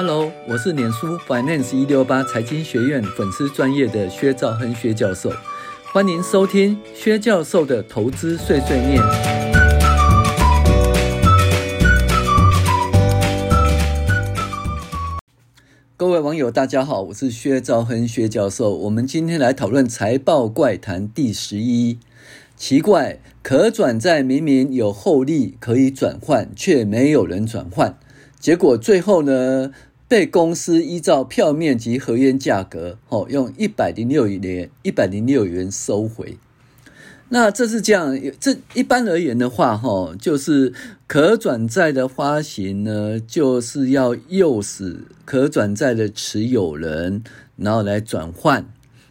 Hello，我是脸书 Finance 一六八财经学院粉丝专业的薛兆亨薛教授，欢迎收听薛教授的投资碎碎念。各位网友，大家好，我是薛兆亨薛教授。我们今天来讨论财报怪谈第十一。奇怪，可转债明明有厚利可以转换，却没有人转换。结果最后呢，被公司依照票面及合约价格，哦，用一百零六元一百零六元收回。那这是这样，这一般而言的话，哈，就是可转债的发行呢，就是要诱使可转债的持有人，然后来转换，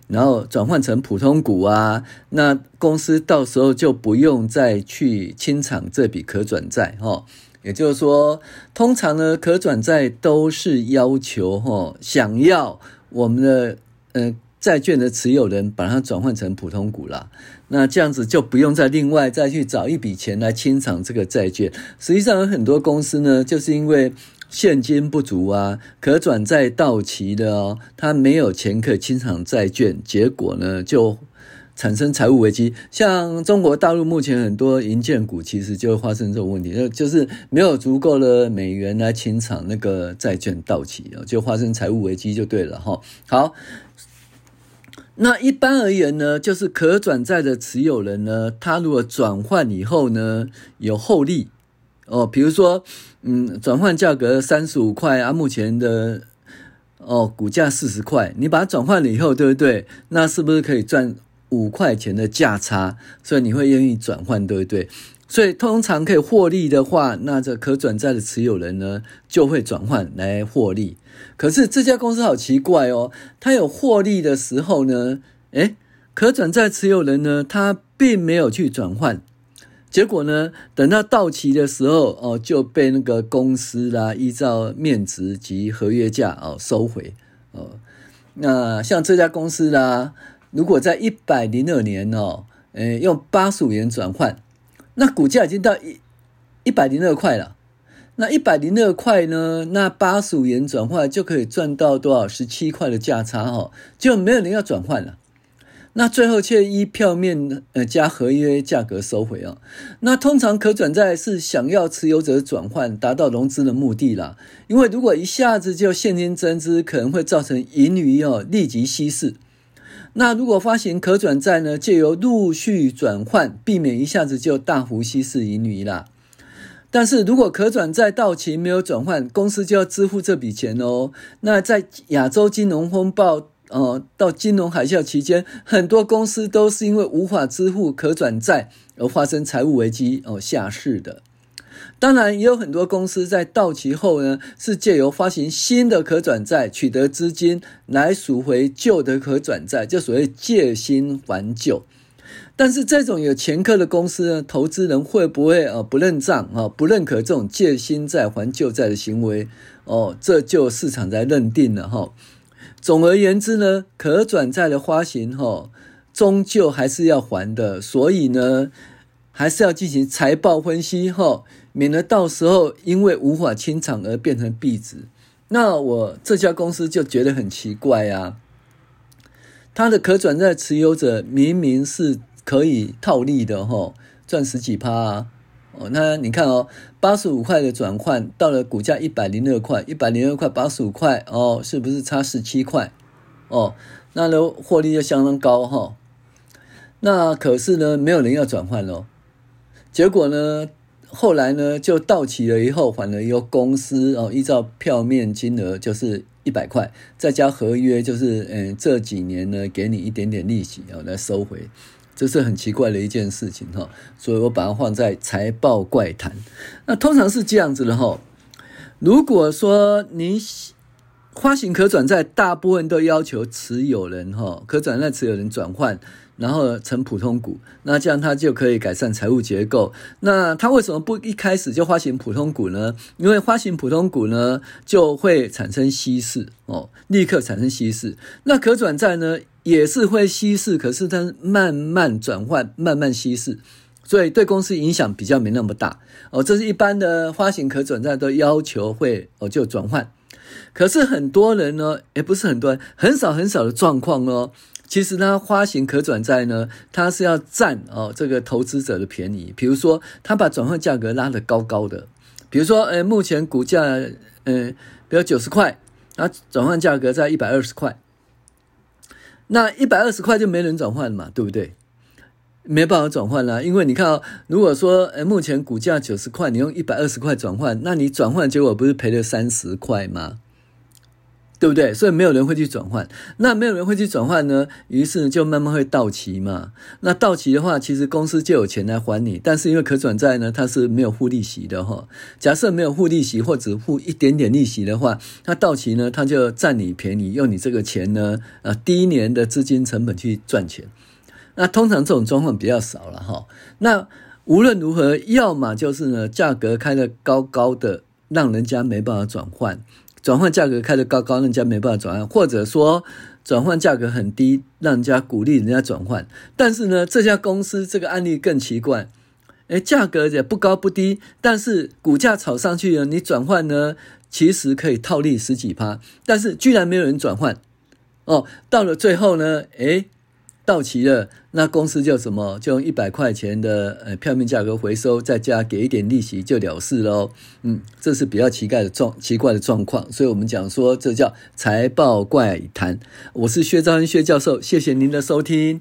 然后转换成普通股啊，那公司到时候就不用再去清偿这笔可转债，哈。也就是说，通常呢，可转债都是要求，哈，想要我们的，呃。债券的持有人把它转换成普通股啦，那这样子就不用再另外再去找一笔钱来清偿这个债券。实际上有很多公司呢，就是因为现金不足啊，可转债到期的哦，他没有钱可清偿债券，结果呢就产生财务危机。像中国大陆目前很多银建股，其实就会发生这种问题，就就是没有足够的美元来清偿那个债券到期，就发生财务危机就对了哈。好。那一般而言呢，就是可转债的持有人呢，他如果转换以后呢，有获利哦，比如说，嗯，转换价格三十五块啊，目前的哦股价四十块，你把它转换了以后，对不对？那是不是可以赚五块钱的价差？所以你会愿意转换，对不对？所以通常可以获利的话，那这可转债的持有人呢，就会转换来获利。可是这家公司好奇怪哦，他有获利的时候呢，诶，可转债持有人呢，他并没有去转换，结果呢，等到到期的时候哦，就被那个公司啦依照面值及合约价哦收回哦。那像这家公司啦，如果在一百零二年哦，诶，用八十五元转换。那股价已经到一一百零二块了，那一百零二块呢？那八十五元转换就可以赚到多少？十七块的价差哈，就没有人要转换了。那最后却依票面呃加合约价格收回啊。那通常可转债是想要持有者转换，达到融资的目的啦。因为如果一下子就现金增资，可能会造成盈余哦立即稀释。那如果发行可转债呢，借由陆续转换，避免一下子就大幅稀释盈余啦。但是如果可转债到期没有转换，公司就要支付这笔钱哦。那在亚洲金融风暴，呃，到金融海啸期间，很多公司都是因为无法支付可转债而发生财务危机哦，下市的。当然，也有很多公司在到期后呢，是借由发行新的可转债取得资金来赎回旧的可转债，就所谓借新还旧。但是这种有前科的公司呢，投资人会不会呃不认账啊，不认可这种借新债还旧债的行为？哦，这就市场在认定了哈。总而言之呢，可转债的发行哈，终究还是要还的，所以呢，还是要进行财报分析哈。免得到时候因为无法清场而变成壁纸，那我这家公司就觉得很奇怪啊。他的可转债持有者明明是可以套利的哈，赚十几趴啊。哦，那你看哦，八十五块的转换到了股价一百零二块，一百零二块八十五块哦，是不是差十七块？哦，那呢获利就相当高哈。那可是呢，没有人要转换喽，结果呢？后来呢，就到期了以后，还了由公司哦，依照票面金额就是一百块，再加合约就是嗯，这几年呢给你一点点利息哦来收回，这是很奇怪的一件事情哈，所以我把它放在财报怪谈。那通常是这样子的哈，如果说你发行可转债，大部分都要求持有人哈，可转债持有人转换。然后成普通股，那这样它就可以改善财务结构。那它为什么不一开始就发行普通股呢？因为发行普通股呢，就会产生稀释哦，立刻产生稀释。那可转债呢，也是会稀释，可是它慢慢转换，慢慢稀释，所以对公司影响比较没那么大哦。这是一般的发行可转债都要求会哦就转换。可是很多人呢，也不是很多人，很少很少的状况哦。其实他发行可转债呢，他是要占哦这个投资者的便宜。比如说，他把转换价格拉得高高的，比如说，呃，目前股价，呃，比如九十块，那转换价格在一百二十块，那一百二十块就没人转换了嘛，对不对？没办法转换啦，因为你看哦，如果说，呃，目前股价九十块，你用一百二十块转换，那你转换结果不是赔了三十块吗？对不对？所以没有人会去转换，那没有人会去转换呢，于是就慢慢会到期嘛。那到期的话，其实公司就有钱来还你，但是因为可转债呢，它是没有付利息的哈。假设没有付利息或只付一点点利息的话，那到期呢，他就占你便宜，用你这个钱呢，呃，第一年的资金成本去赚钱。那通常这种状况比较少了哈。那无论如何，要么就是呢，价格开得高高的，让人家没办法转换。转换价格开得高高，人家没办法转换，或者说转换价格很低，让人家鼓励人家转换。但是呢，这家公司这个案例更奇怪，诶，价格也不高不低，但是股价炒上去了，你转换呢，其实可以套利十几趴，但是居然没有人转换，哦，到了最后呢，诶。到期了，那公司就什么，就用一百块钱的呃票面价格回收，再加给一点利息就了事喽。嗯，这是比较奇怪的状奇怪的状况，所以我们讲说这叫财报怪谈。我是薛兆恩薛教授，谢谢您的收听。